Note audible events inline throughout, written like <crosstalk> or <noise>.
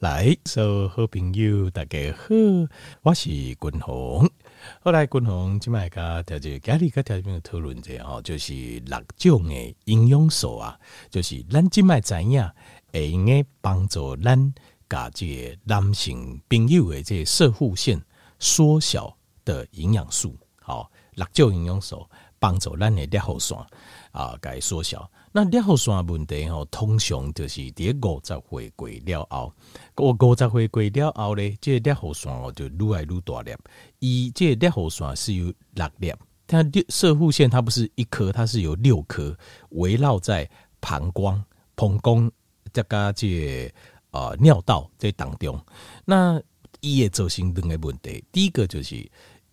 来，所有好朋友大家好，我是君鸿。后来君鸿今麦个条件，家里个条件讨论者吼，就是六种的营养素啊，就是咱今麦知影会用个帮助咱家这个男性朋友的这个摄护腺缩小的营养素，好，六种营养素帮助咱的摄护腺啊，该缩小。那摄护腺问题吼，通常就是伫五十回归了后，五五十回归了后咧，这个摄护腺哦就愈来愈大粒。伊这个摄护腺是有六粒，它摄护腺它不是一颗，它是有六颗围绕在膀胱、膀胱这个这个呃尿道这当中。那伊会造成两个问题，第一个就是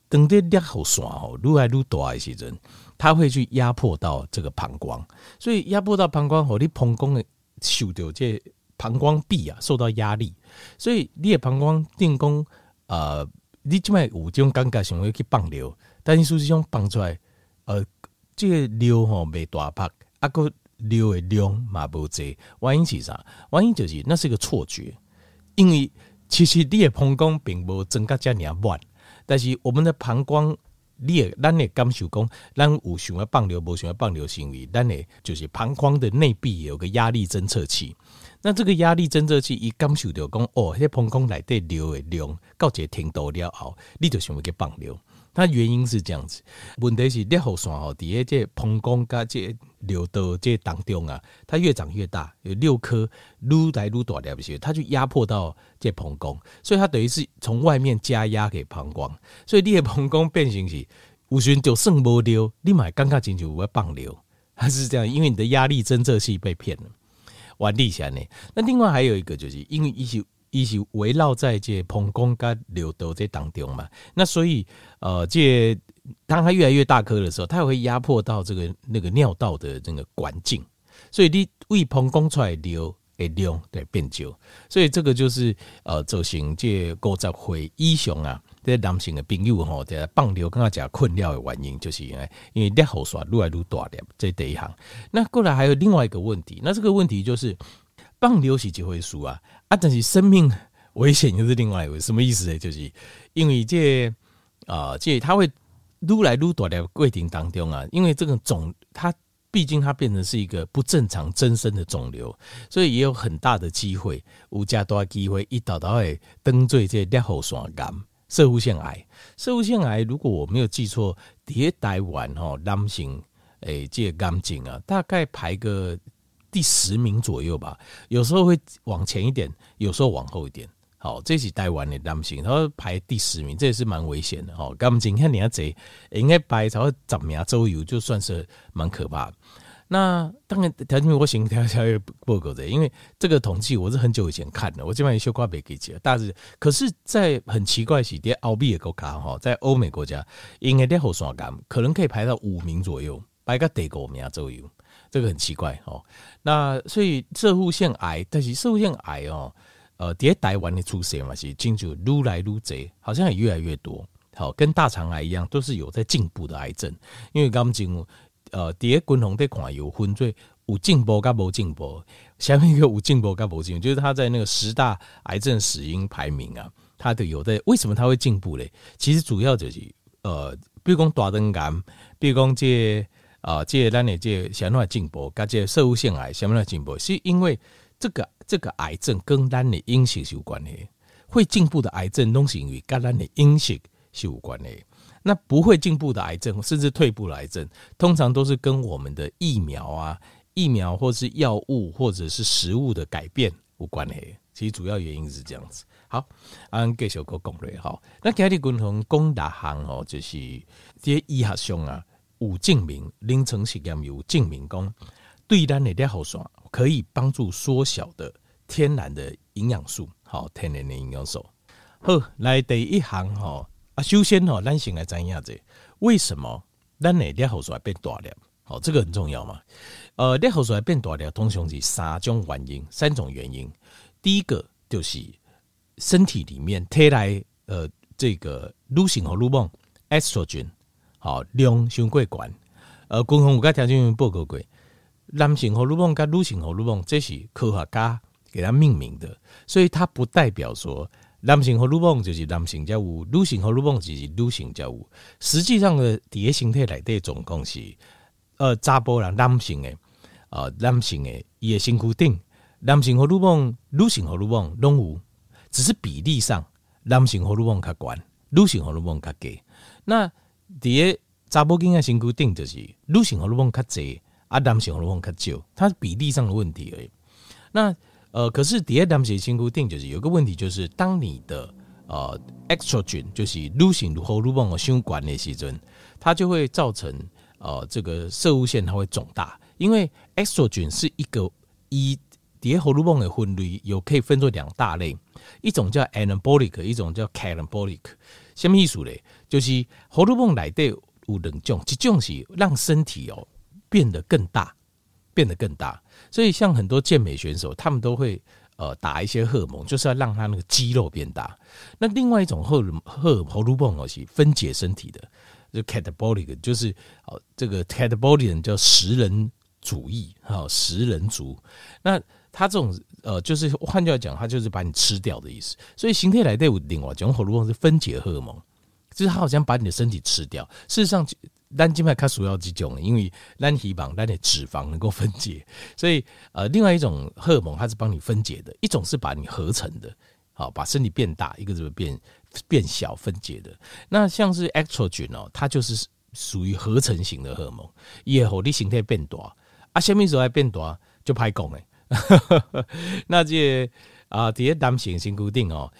当这摄护腺吼愈来愈大的时阵。它会去压迫到这个膀胱，所以压迫到膀胱后，你膀胱的受到这膀胱壁啊受到压力，所以你的膀胱电工呃，你即摆有这种感觉想要去放尿，但是实上放出来呃，这个尿吼袂大泡，啊个尿的量嘛无侪，原因是啥？原因就是那是一个错觉，因为其实你的膀胱并无增加这么满，但是我们的膀胱。你也，咱也感受讲，咱有想要放流，无想要放流行为，咱也就是膀胱的内壁有个压力侦测器。那这个压力侦测器一感受到讲，哦，迄膀胱内底流的量到一个程度了后，你就想要去放流。它原因是这样子，问题是摄护腺吼，伫个这膀胱甲这尿道这当中啊，它越长越大，有六颗愈来愈大粒些，它就压迫到这膀胱，所以它等于是从外面加压给膀胱，所以你的膀胱变成是有时就算无尿，你嘛感觉进去有要放尿，还是这样，因为你的压力侦测器被骗了，完立下呢。那另外还有一个就是因为一些。一起围绕在这膀胱跟尿道这当中嘛，那所以呃，这当它越来越大颗的时候，它会压迫到这个那个尿道的这个管径，所以你为膀胱出来尿会量对变少，所以这个就是呃造成这五十岁以上啊，这男性的朋友吼，在放尿更加困尿的原因，就是因为因为摄护腺越来越大粒，这第一行。那过来还有另外一个问题，那这个问题就是。放流是一回事啊，啊，但是生命危险又是另外一回事。什么意思呢？就是因为这啊、呃，这它会撸来撸多的过程当中啊，因为这个肿，它毕竟它变成是一个不正常增生的肿瘤，所以也有很大的机会，有加大机会一道道会登最这摄护腺癌、摄护腺癌、摄护腺癌。如果我没有记错，迭台湾吼男性诶，这个癌症啊，大概排个。第十名左右吧，有时候会往前一点，有时候往后一点。好，这是台湾的男性，他说排第十名，这也是蛮危险的。好，刚今天你要贼，应该排超十名左右，就算是蛮可怕。那当然，条件我行条条报告的，因为这个统计我是很久以前看的，我基本上修挂没给解。但是，可是，在很奇怪是，在欧美的国家哈，在欧美国家，应该在后双杆可能可以排到五名左右，排个第五名左右。这个很奇怪哦，那所以摄护腺癌，但是摄护腺癌哦，呃，在台湾的出现嘛是进就愈来愈多，好像也越来越多。好，跟大肠癌一样，都是有在进步的癌症。因为刚进呃，在均衡的看有分最有进步跟无进步，下面一个有进步跟无进步，就是他在那个十大癌症死因排名啊，他的有的为什么他会进步嘞？其实主要就是呃，比如讲大肠癌，比如讲这。啊，这个咱的这个什么进步，跟这社会性癌什么进步，是因为这个这个癌症跟咱的饮食是有关系。会进步的癌症，都是因为跟咱的饮食是有关系。那不会进步的癌症，甚至退步的癌症，通常都是跟我们的疫苗啊、疫苗或是药物或者是食物的改变有关系。其实主要原因是这样子。好，按继续个讲类好。那今日共同讲大项哦，就是这些医学上啊。有证明，临床实验有证明，讲对咱的摄护腺可以帮助缩小的天然的营养素，好，天然的营养素。好，来第一行哈啊，首先哈，咱先来知影子，为什么咱的摄护腺变大了？好，这个很重要嘛。呃，摄护腺变大了，通常是三种原因，三种原因。第一个就是身体里面体内呃这个女性荷尔蒙 estrogen。好，量伤过悬，呃，共同有甲条件报告过，男性荷尔蒙甲女性荷尔蒙，这是科学家给他命名的，所以它不代表说男性荷尔蒙就是男性叫有，女性荷尔蒙就是女性叫有。实际上的底下形态内的总共是，呃，查甫人男性的，呃，男性的伊的身躯顶，男性荷尔蒙、女性荷尔蒙拢有，只是比例上，男性荷尔蒙较悬，女性荷尔蒙较低。那底下查甫囝仔身躯顶就是女性荷尔蒙较侪，啊，男性荷尔蒙较少，它是比例上的问题而已。那呃，可是第二男性身躯顶就是有个问题，就是当你的呃 estrogen 就是女性荷尔蒙的相关的时阵，它就会造成呃这个摄护腺它会肿大，因为 estrogen 是一个一叠荷尔蒙的分类，有可以分作两大类，一种叫 anabolic，一种叫 catabolic。什么意思嘞？就是荷尔蒙内底有两种，一种是让身体哦变得更大。变得更大，所以像很多健美选手，他们都会呃打一些荷尔蒙，就是要让他那个肌肉变大。那另外一种荷尔荷荷尔蒙哦，是分解身体的，就 catabolic，就是哦这个 catabolic 叫食人主义哈，食人族。那他这种呃，就是换句话讲，他就是把你吃掉的意思。所以形态来对有另外一种荷尔蒙是分解荷尔蒙，就是他好像把你的身体吃掉。事实上。单静脉它主要几种，因为单体膀单的脂肪能够分解，所以呃，另外一种荷尔蒙它是帮你分解的，一种是把你合成的，好把身体变大，一个是变变小分解的。那像是 estrogen 哦，它就是属于合成型的荷尔蒙，也后你形态变大啊，什么时候还变大就歹讲诶。<laughs> 那这啊，第二单行性固定哦，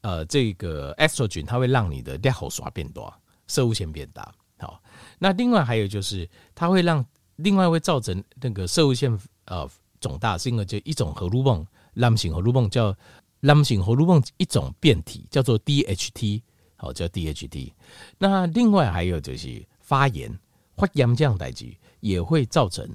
呃，这个 estrogen 它会让你的裂口刷变大，摄护腺变大。好那另外还有就是，它会让另外会造成那个摄护腺呃肿大，是因为就一种荷尔蒙，男性荷尔蒙叫男性荷尔蒙一种变体叫做 DHT，好叫 DHT。那另外还有就是发炎、发炎这样代际也会造成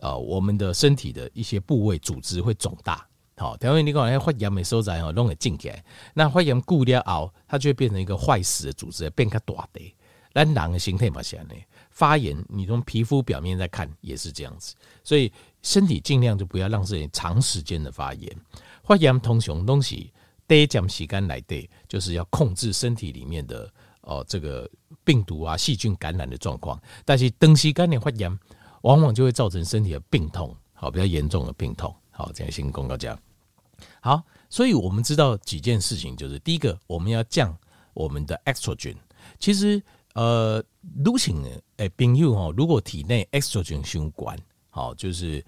呃我们的身体的一些部位组织会肿大。好，因为你讲那发炎的所在哦，弄个进起来，那发炎固掉后，它就会变成一个坏死的组织，变个大的。那人的形态嘛，像呢发炎，你从皮肤表面在看也是这样子，所以身体尽量就不要让自己长时间的发炎。发炎通常东西得讲时间来对，就是要控制身体里面的哦这个病毒啊细菌感染的状况。但是长时间的发炎，往往就会造成身体的病痛，好比较严重的病痛。好，这样先公告这样。好，所以我们知道几件事情，就是第一个，我们要降我们的 estrogen，其实。呃，女性诶，朋友哈，如果体内 estrogen 相关，好，就是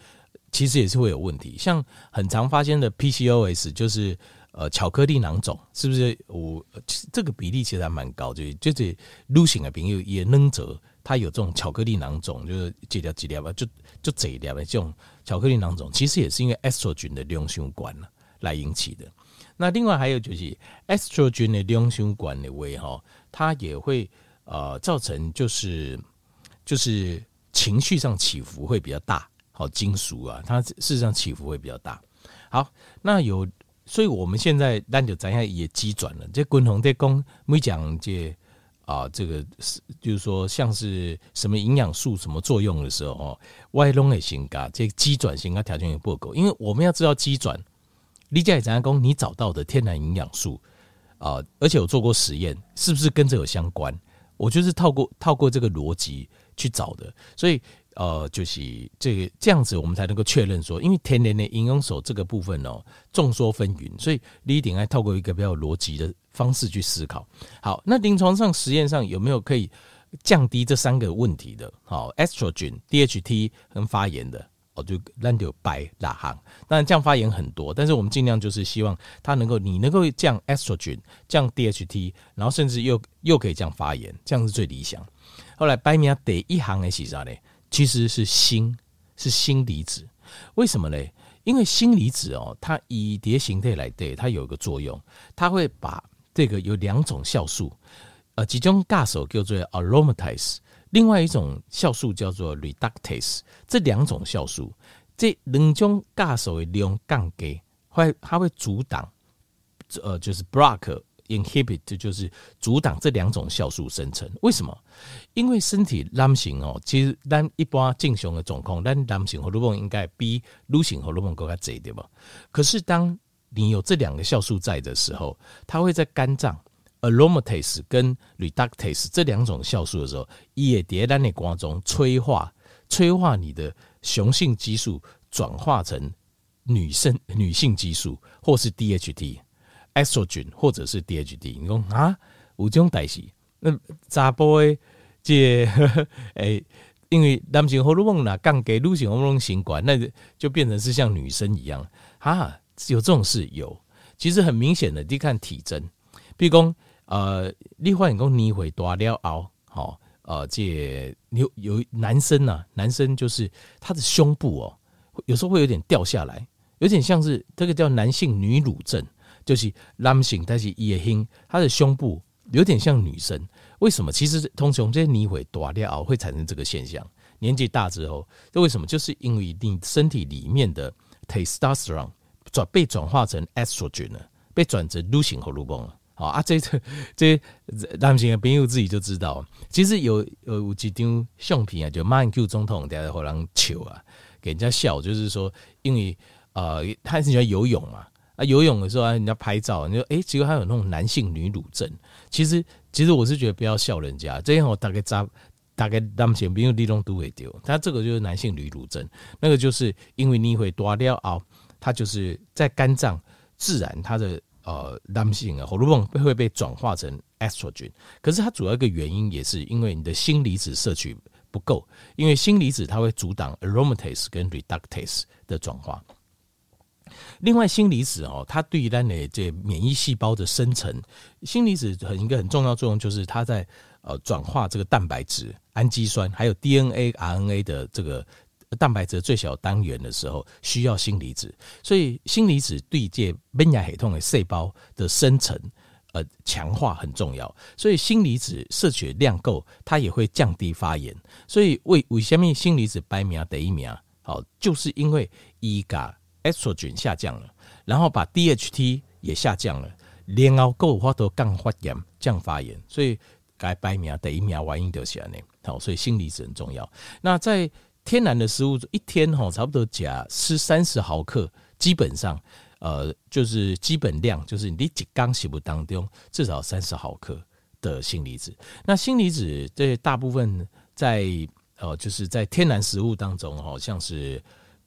其实也是会有问题。像很常发现的 PCOS，就是呃巧克力囊肿，是不是？我这个比例其实还蛮高，就是就是女性的朋友也能者，它有这种巧克力囊肿，就是几条几条吧，就就这一条的这种巧克力囊肿，其实也是因为 estrogen 的量相关了来引起的。那另外还有就是 estrogen 的量相关的位哈，它也会。呃，造成就是就是情绪上起伏会比较大，好金属啊，它事实上起伏会比较大。好，那有，所以我们现在那就咱下也急转了。这滚红在讲没讲这啊，这个是就是说像是什么营养素什么作用的时候哦，外龙也行噶这鸡转型噶条件也不够，因为我们要知道基转，理解怎样讲你找到的天然营养素啊，而且有做过实验，是不是跟这有相关？我就是透过透过这个逻辑去找的，所以呃，就是这个这样子，我们才能够确认说，因为天然的营养素这个部分哦，众说纷纭，所以你一定要透过一个比较逻辑的方式去思考。好，那临床上实验上有没有可以降低这三个问题的？好，estrogen、DHT 跟发炎的。哦，就让就白哪行，当然降发炎很多，但是我们尽量就是希望它能够，你能够降 estrogen，降 DHT，然后甚至又又可以降发炎，这样是最理想。后来白名第一行的是啥呢？其实是锌，是锌离子。为什么呢？因为锌离子哦，它以蝶形态来对，它有一个作用，它会把这个有两种酵素，呃，其中尬手叫做 aromatase。另外一种酵素叫做 reductase，这两种酵素，这两种酵素的量降低，会它会阻挡，呃，就是 block inhibit 就是阻挡这两种酵素生成。为什么？因为身体男性哦，其实咱一般正常的状况，咱男性荷尔蒙应该比女性荷尔蒙更加多，对吧？可是当你有这两个酵素在的时候，它会在肝脏 aromatase 跟 reductase 这两种酵素的时候，也叠在你光中催化，催化你的雄性激素转化成女生女性激素，或是 DHT。Estrogen 或者是 DHT，你讲啊，有这种代志，那查甫的这 <laughs> 诶、因为男性荷尔蒙呢，降给女性荷尔蒙性管，那就变成是像女生一样啊，有这种事有，其实很明显的，你看体征，比如讲呃，你发现讲你会大了熬，好呃，这有有男生啊，男生就是他的胸部哦，有时候会有点掉下来，有点像是这个叫男性女乳症。就是男性，但是也很，他的胸部有点像女生。为什么？其实通常这些你会大了会产生这个现象。年纪大之后，这为什么？就是因为你身体里面的 testosterone 转被转化成 estrogen 了，被转成女性荷尔蒙了。好啊，这这 <laughs> 这男性的朋友自己就知道。其实有有几张相片啊，就马英九总统在后人笑啊，给人家笑，就是说，因为呃，他很喜欢游泳嘛。啊，游泳的时候啊，人家拍照，你说哎，结果还有那种男性女乳症。其实，其实我是觉得不要笑人家。这样我大概扎，大概男性没有地方都会丢。他这个就是男性女乳症，那个就是因为你会多掉啊，它就是在肝脏自然它的呃男性啊荷尔蒙会被转化成 estrogen。可是它主要一个原因也是因为你的锌离子摄取不够，因为锌离子它会阻挡 aromatase 跟 reductase 的转化。另外，锌离子哦，它对于咱的这免疫细胞的生成，锌离子很一个很重要作用，就是它在呃转化这个蛋白质、氨基酸，还有 DNA、RNA 的这个蛋白质最小单元的时候，需要锌离子。所以，锌离子对这免疫系统的细胞的生成呃强化很重要。所以，锌离子摄取量够，它也会降低发炎。所以，为为什么锌离子排名第一名？好，就是因为伊嘎。Estrogen 下降了，然后把 DHT 也下降了，连熬够花都降发炎、降发炎，所以该白苗第一苗原因就是安尼。好，所以锌离子很重要。那在天然的食物，一天哈差不多加吃三十毫克，基本上呃就是基本量，就是你一缸食物当中至少三十毫克的锌离子。那锌离子这大部分在呃就是在天然食物当中，好像是。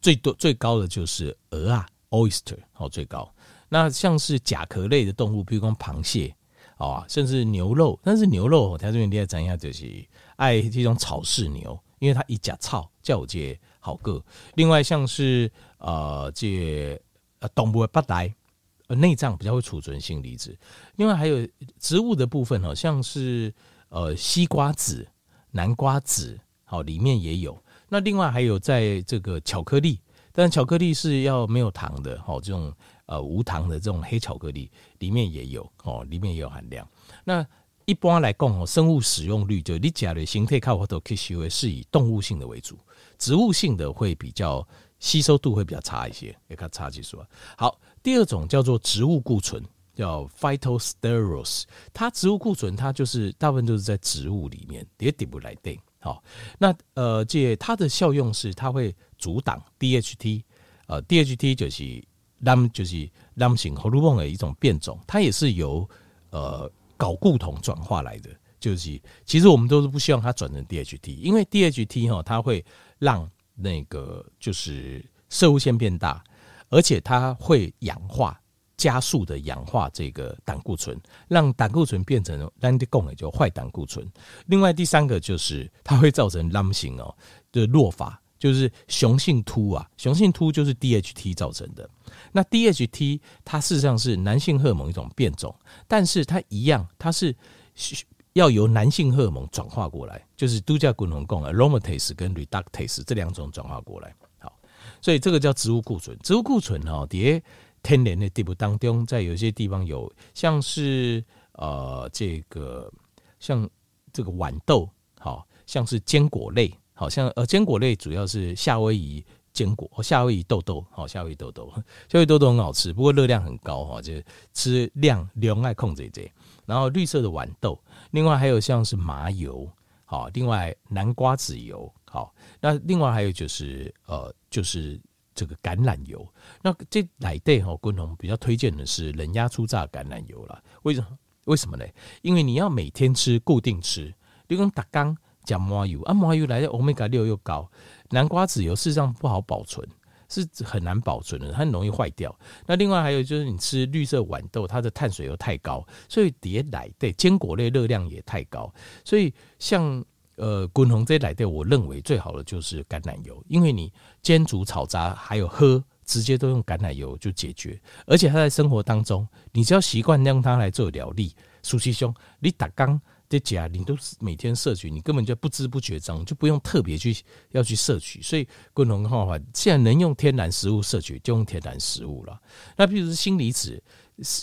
最多最高的就是鹅啊，oyster 哦最高。那像是甲壳类的动物，比如说螃蟹啊，甚至牛肉。但是牛肉，它这边你要讲一下，就是爱这种草饲牛，因为它一甲草较这好个。另外像是呃这呃动物的八带呃内脏比较会储存锌离子。另外还有植物的部分，好像是呃西瓜籽、南瓜籽，好里面也有。那另外还有在这个巧克力，但巧克力是要没有糖的，哦，这种呃无糖的这种黑巧克力里面也有哦，里面也有含量。那一般来讲哦，生物使用率就你讲的形态靠或者吸收是以动物性的为主，植物性的会比较吸收度会比较差一些，也看差技术啊。好，第二种叫做植物固醇，叫 phytosterols，它植物固醇它就是大部分都是在植物里面，也点不来定。好，那呃，这它的效用是它会阻挡 DHT，呃，DHT 就是男就是男性荷尔蒙的一种变种，它也是由呃睾固酮转化来的。就是其实我们都是不希望它转成 DHT，因为 DHT 哈，它会让那个就是摄护腺变大，而且它会氧化。加速的氧化这个胆固醇，让胆固醇变成咱的讲的叫坏胆固醇。另外第三个就是它会造成男性哦的弱发，就是雄性秃啊，雄性秃就是 DHT 造成的。那 DHT 它事实上是男性荷尔蒙一种变种，但是它一样，它是要由男性荷尔蒙转化过来，就是度假滚龙共 aromatase 跟 reductase 这两种转化过来。好，所以这个叫植物固醇。植物固醇哦，碟。天然的地步当中，在有些地方有，像是呃这个像这个豌豆，好像是坚果类，好像呃坚果类主要是夏威夷坚果，夏威夷豆豆，好，夏威夷豆豆，夏威夷豆豆很好吃，不过热量很高哈，就吃量量爱控制这。然后绿色的豌豆，另外还有像是麻油，好，另外南瓜籽油，好，那另外还有就是呃，就是这个橄榄油。那这奶类哈，共同比较推荐的是冷压初榨橄榄油了。为什么？为什么呢？因为你要每天吃，固定吃。你讲打刚讲麻油啊，麻油来的欧米伽六又高，南瓜籽油事实上不好保存。是很难保存的，它很容易坏掉。那另外还有就是，你吃绿色豌豆，它的碳水又太高，所以叠奶对坚果类热量也太高。所以像呃滚红这来的，我认为最好的就是橄榄油，因为你煎煮炒炸还有喝，直接都用橄榄油就解决。而且它在生活当中，你只要习惯用它来做料理，舒淇兄，你打刚。这家你都是每天摄取，你根本就不知不觉中就不用特别去要去摄取，所以滚红的话，既然能用天然食物摄取就用天然食物了。那譬如说锌离子，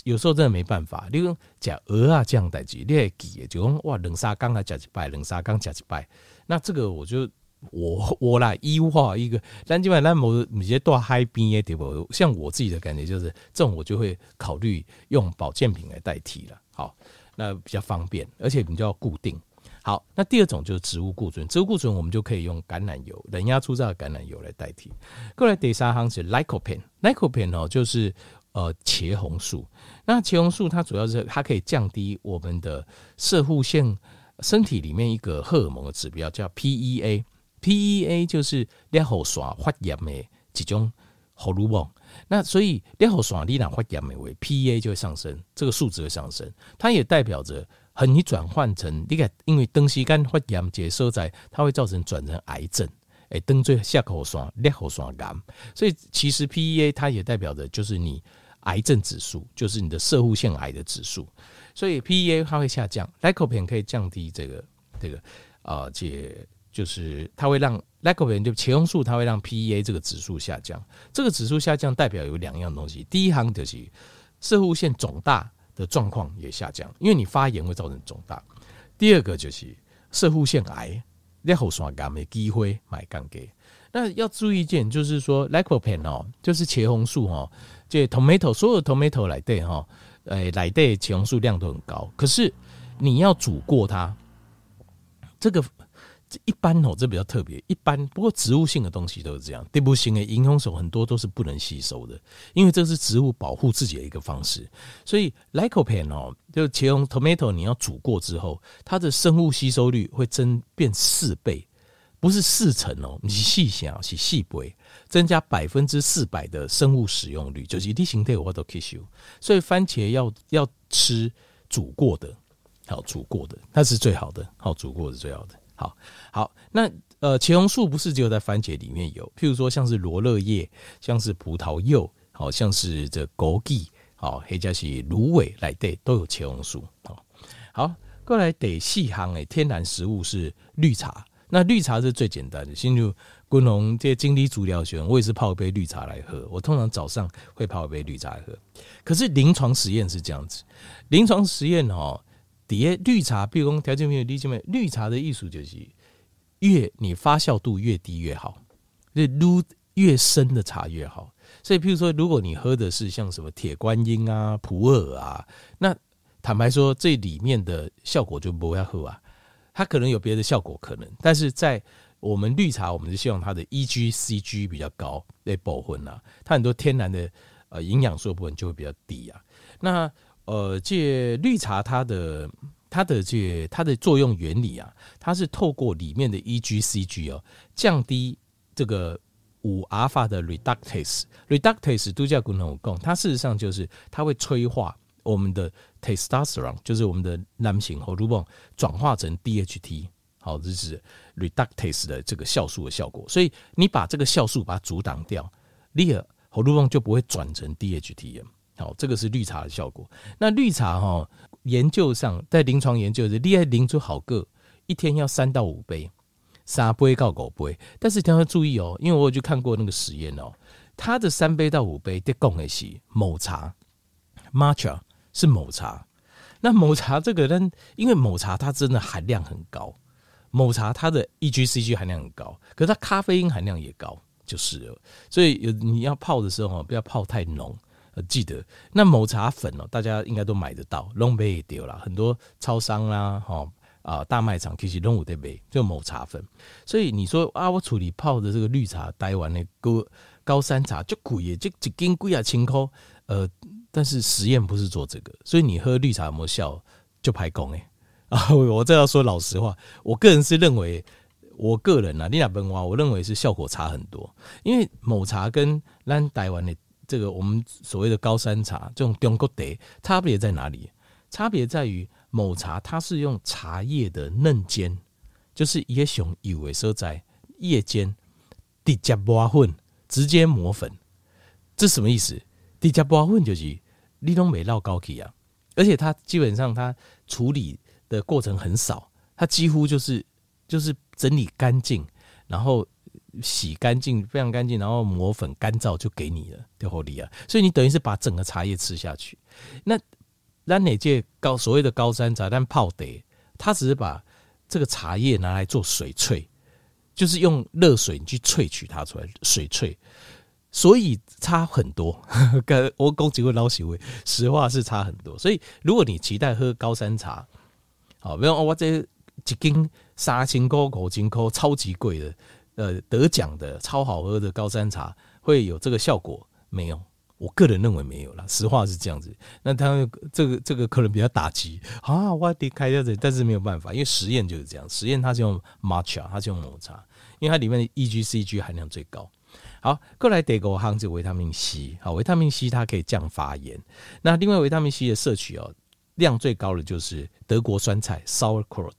有时候真的没办法，你用假鹅啊这样代志，你会记就讲哇冷沙缸啊加几拜，冷沙缸加几拜。那这个我就我我来优化一个，但基本上某某些多海边的地方，像我自己的感觉就是，这种我就会考虑用保健品来代替了。好。那比较方便，而且比较固定。好，那第二种就是植物固醇，植物固醇我们就可以用橄榄油、冷压初榨的橄榄油来代替。过来第三行是 Lycopene，Lycopene 哦，就是呃茄红素。那茄红素它主要是它可以降低我们的射护腺身体里面一个荷尔蒙的指标，叫 PEA，PEA 就是裂喉刷发炎的几种荷尔蒙。那所以，裂喉爽力量会减美为 PEA 就会上升，这个数值会上升，它也代表着很你转换成你看，因为东西肝会减接收在，它会造成转成癌症，哎，灯最下口爽裂喉爽癌，所以其实 PEA 它也代表着就是你癌症指数，就是你的摄护腺癌的指数，所以 PEA 它会下降，Lycopene 可以降低这个这个啊解。就是它会让 Lycopene 就茄红素，它会让 PEA 这个指数下降。这个指数下降代表有两样东西，第一行就是摄护腺肿大的状况也下降，因为你发炎会造成肿大。第二个就是摄护腺癌裂喉栓癌的机会买干给。那要注意一件，就是说 Lycopene 哦，就是茄红素哦，这 tomato 所有 tomato 来对哈，诶来对茄红素量都很高，可是你要煮过它，这个这。一般哦，这比较特别。一般不过植物性的东西都是这样，对不行的营养素很多都是不能吸收的，因为这是植物保护自己的一个方式。所以 Lycopene 哦，就茄红 tomato 你要煮过之后，它的生物吸收率会增变四倍，不是四成哦，你细想是细倍，增加百分之四百的生物使用率，就是地形态我都可以修。所以番茄要要吃煮过的，好煮过的，那是最好的，好煮过的是最好的。好，好，那呃，茄红素不是只有在番茄里面有，譬如说像是罗勒叶，像是葡萄柚，好像是这枸杞，好，或者是芦苇来对都有茄红素。好，好，过来得细行诶，天然食物是绿茶，那绿茶是最简单的。进入滚龙这些精力足疗学，我也是泡一杯绿茶来喝。我通常早上会泡一杯绿茶来喝。可是临床实验是这样子，临床实验哦。底下绿茶，比如说条件没有理解没？绿茶的艺术就是越你发酵度越低越好，越撸越深的茶越好。所以，譬如说，如果你喝的是像什么铁观音啊、普洱啊，那坦白说，这里面的效果就不会喝啊。它可能有别的效果，可能，但是在我们绿茶，我们是希望它的 EG、CG 比较高，对保分啊。它很多天然的呃营养素的部分就会比较低啊。那呃，这绿茶它的它的这它的作用原理啊，它是透过里面的 EGCG 哦，降低这个五阿尔法的 reductase，reductase 度假功能有共，它事实上就是它会催化我们的 testosterone，就是我们的男性荷尔蒙转化成 DHT，好，这是 reductase 的这个酵素的效果。所以你把这个酵素把它阻挡掉，你的荷尔蒙就不会转成 DHT 了。好，这个是绿茶的效果。那绿茶哈，研究上在临床研究是，厉害临出好个一天要三到五杯，三杯到五杯。但是一定要注意哦，因为我有去看过那个实验哦，它的三杯到五杯得共的是某茶，Matcha 是某茶。那某茶这个呢，因为某茶它真的含量很高，某茶它的 EGCG 含量很高，可是它咖啡因含量也高。就是了。所以有你要泡的时候不要泡太浓。呃，记得那抹茶粉哦，大家应该都买得到，弄杯也丢了。很多超商啦，哈啊大卖场其实弄有得卖，就抹茶粉。所以你说啊，我处理泡的这个绿茶，台湾的高高山茶就贵耶，就一斤贵啊，千块。呃，但是实验不是做这个，所以你喝绿茶有没有效，就排功哎。<laughs> 啊，我这要说老实话，我个人是认为，我个人啊，你俩本话，我认为是效果差很多，因为抹茶跟咱台湾的。这个我们所谓的高山茶，这种中国茶，差别在哪里？差别在于抹茶，它是用茶叶的嫩尖，就是叶熊以为说在叶尖直接磨粉，直接磨粉，这什么意思？直接磨粉就是你都没绕高起啊，而且它基本上它处理的过程很少，它几乎就是就是整理干净，然后。洗干净，非常干净，然后磨粉干燥就给你了，对不对啊？所以你等于是把整个茶叶吃下去。那那哪届高所谓的高山茶，但泡得，它只是把这个茶叶拿来做水萃，就是用热水去萃取它出来，水萃，所以差很多。<laughs> 跟我攻击过老喜味，实话是差很多。所以如果你期待喝高山茶，好，比如我这一斤三千块、五千块，超级贵的。呃，得奖的超好喝的高山茶会有这个效果没有？我个人认为没有啦，实话是这样子。那他这个这个可能比较打击啊，我得开掉这，但是没有办法，因为实验就是这样，实验它是用 matcha，它是用抹茶，因为它里面的 EGCG 含量最高。好，过来第二个行是维他命 C，好，维他命 C 它可以降发炎。那另外维他命 C 的摄取哦，量最高的就是德国酸菜 sauerkraut。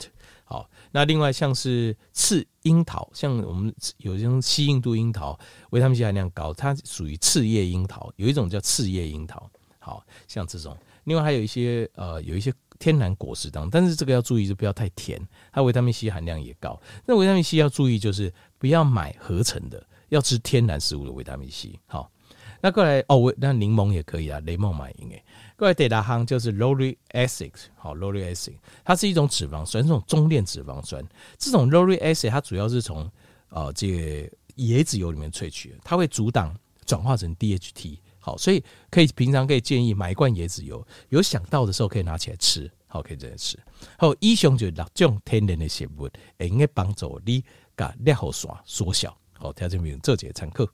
好，那另外像是刺樱桃，像我们有一种西印度樱桃，维他命 C 含量高，它属于刺叶樱桃，有一种叫刺叶樱桃。好像这种，另外还有一些呃，有一些天然果实当中，但是这个要注意，就不要太甜，它维他命 C 含量也高。那维他命 C 要注意，就是不要买合成的，要吃天然食物的维他命 C。好，那过来哦，那柠檬也可以啊，柠檬买应该。过来，第二行就是 lauric acid，好，lauric acid，它是一种脂肪酸，这种中链脂肪酸。这种 lauric acid 它主要是从呃这个椰子油里面萃取，它会阻挡转化成 DHT。好，所以可以平常可以建议买一罐椰子油，有想到的时候可以拿起来吃，好，可以这样吃。好，以上就是六种天然的食物，会用帮助你把尿耗酸缩小。好，条件没有这节参课。